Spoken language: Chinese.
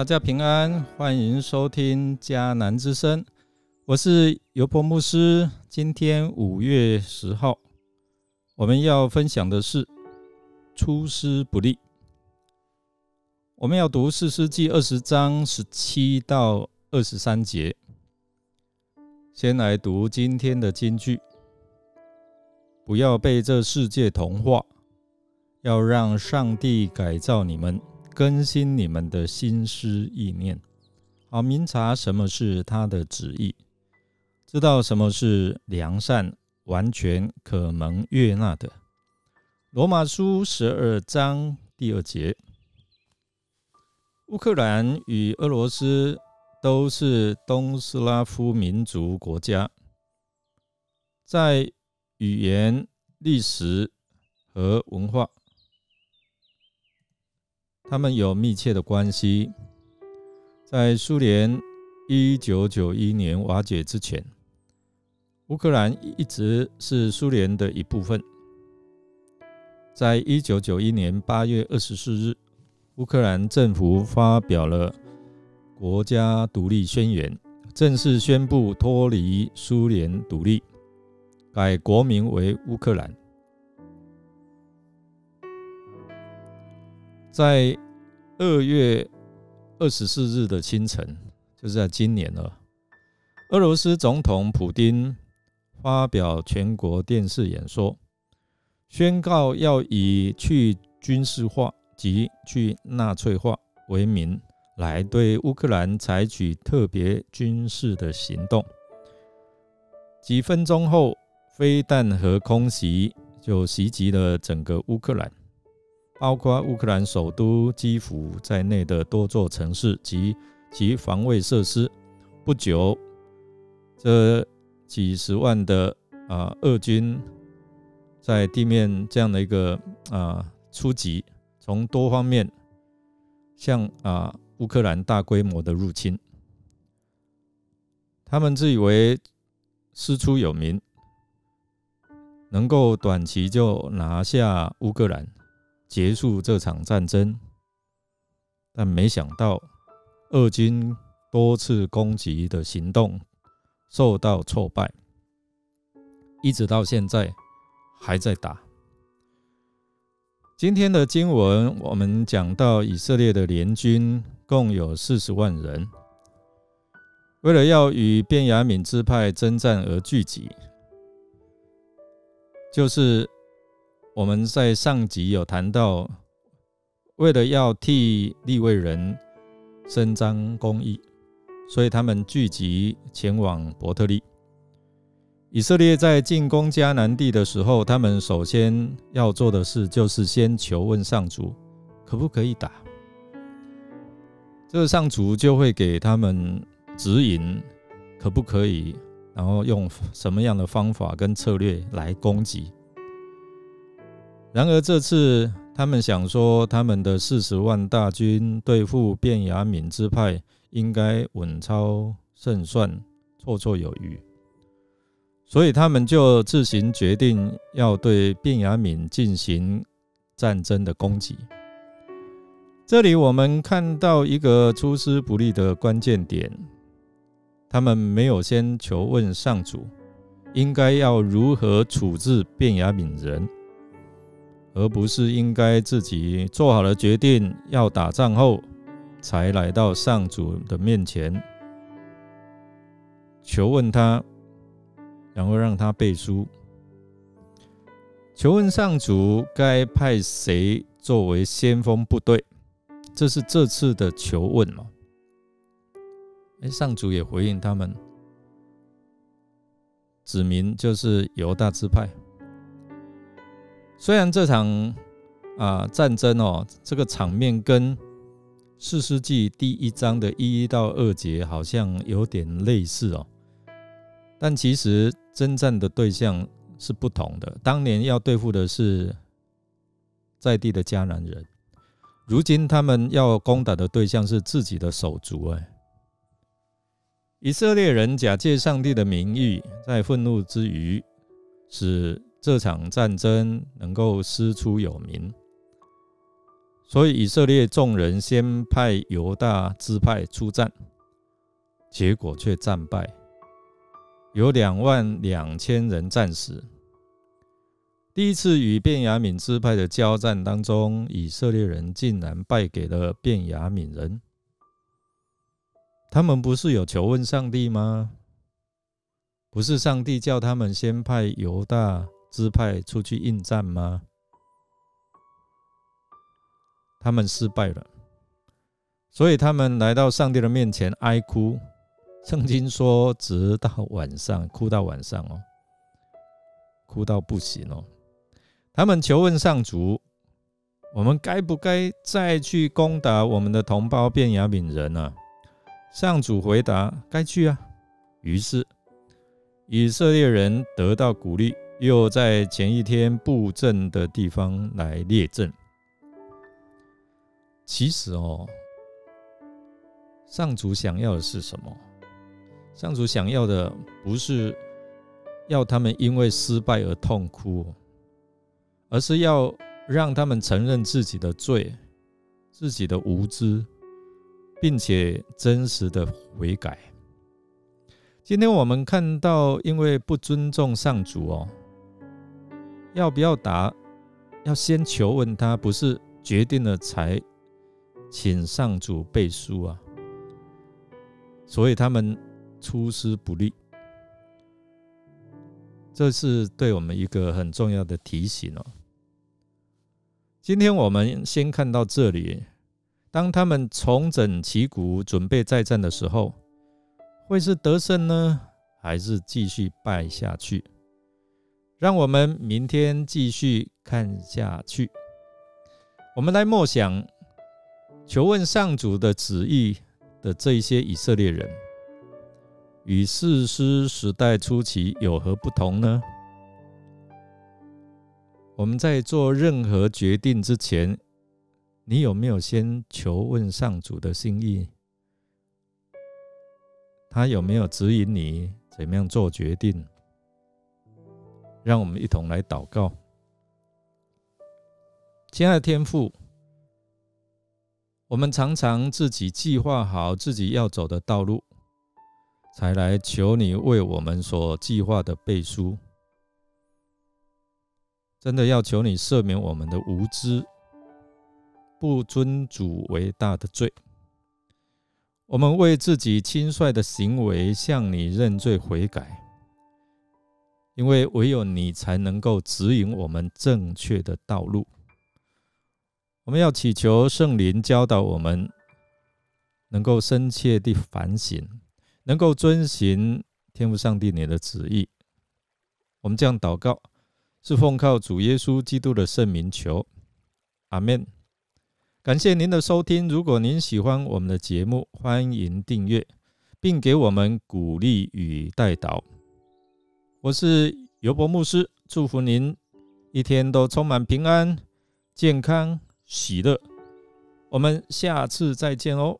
大家平安，欢迎收听迦南之声，我是尤伯牧师。今天五月十号，我们要分享的是出师不利。我们要读四世纪二十章十七到二十三节。先来读今天的金句：不要被这世界同化，要让上帝改造你们。更新你们的心思意念，好明察什么是他的旨意，知道什么是良善、完全可蒙悦纳的。罗马书十二章第二节。乌克兰与俄罗斯都是东斯拉夫民族国家，在语言、历史和文化。他们有密切的关系。在苏联一九九一年瓦解之前，乌克兰一直是苏联的一部分。在一九九一年八月二十四日，乌克兰政府发表了国家独立宣言，正式宣布脱离苏联独立，改国名为乌克兰。在二月二十四日的清晨，就是在今年了。俄罗斯总统普京发表全国电视演说，宣告要以去军事化及去纳粹化为名，来对乌克兰采取特别军事的行动。几分钟后，飞弹和空袭就袭击了整个乌克兰。包括乌克兰首都基辅在内的多座城市及其防卫设施。不久，这几十万的啊俄军在地面这样的一个啊出击，从多方面向啊乌克兰大规模的入侵。他们自以为师出有名，能够短期就拿下乌克兰。结束这场战争，但没想到，俄军多次攻击的行动受到挫败，一直到现在还在打。今天的经文，我们讲到以色列的联军共有四十万人，为了要与便雅悯支派征战而聚集，就是。我们在上集有谈到，为了要替立位人伸张公义，所以他们聚集前往伯特利。以色列在进攻迦南地的时候，他们首先要做的事就是先求问上主，可不可以打？这个上主就会给他们指引，可不可以，然后用什么样的方法跟策略来攻击。然而这次，他们想说，他们的四十万大军对付卞雅敏之派，应该稳操胜算，绰绰有余。所以他们就自行决定要对卞雅敏进行战争的攻击。这里我们看到一个出师不利的关键点：他们没有先求问上主，应该要如何处置卞雅敏人。而不是应该自己做好了决定要打仗后，才来到上主的面前求问他，然后让他背书。求问上主该派谁作为先锋部队，这是这次的求问嘛？哎，上主也回应他们，指明就是犹大支派。虽然这场啊战争哦，这个场面跟四世纪第一章的一一到二节好像有点类似哦，但其实征战的对象是不同的。当年要对付的是在地的迦南人，如今他们要攻打的对象是自己的手足。哎，以色列人假借上帝的名义，在愤怒之余使。这场战争能够师出有名，所以以色列众人先派犹大支派出战，结果却战败，有两万两千人战死。第一次与便雅悯支派的交战当中，以色列人竟然败给了便雅悯人。他们不是有求问上帝吗？不是上帝叫他们先派犹大支派出去应战吗？他们失败了，所以他们来到上帝的面前哀哭。圣经说，直到晚上，哭到晚上哦，哭到不行哦。他们求问上主：“我们该不该再去攻打我们的同胞便雅悯人呢？”上主回答：“该去啊。”于是以色列人得到鼓励，又在前一天布阵的地方来列阵。其实哦，上主想要的是什么？上主想要的不是要他们因为失败而痛哭。而是要让他们承认自己的罪、自己的无知，并且真实的悔改。今天我们看到，因为不尊重上主哦，要不要打？要先求问他，不是决定了才请上主背书啊。所以他们出师不利，这是对我们一个很重要的提醒哦。今天我们先看到这里。当他们重整旗鼓，准备再战的时候，会是得胜呢，还是继续败下去？让我们明天继续看下去。我们来默想，求问上主的旨意的这一些以色列人，与士师时代初期有何不同呢？我们在做任何决定之前，你有没有先求问上主的心意？他有没有指引你怎么样做决定？让我们一同来祷告。亲爱的天父，我们常常自己计划好自己要走的道路，才来求你为我们所计划的背书。真的要求你赦免我们的无知、不尊主为大的罪。我们为自己轻率的行为向你认罪悔改，因为唯有你才能够指引我们正确的道路。我们要祈求圣灵教导我们，能够深切地反省，能够遵循天父上帝你的旨意。我们这样祷告。是奉靠主耶稣基督的圣名求，阿门。感谢您的收听。如果您喜欢我们的节目，欢迎订阅，并给我们鼓励与带导。我是尤伯牧师，祝福您一天都充满平安、健康、喜乐。我们下次再见哦。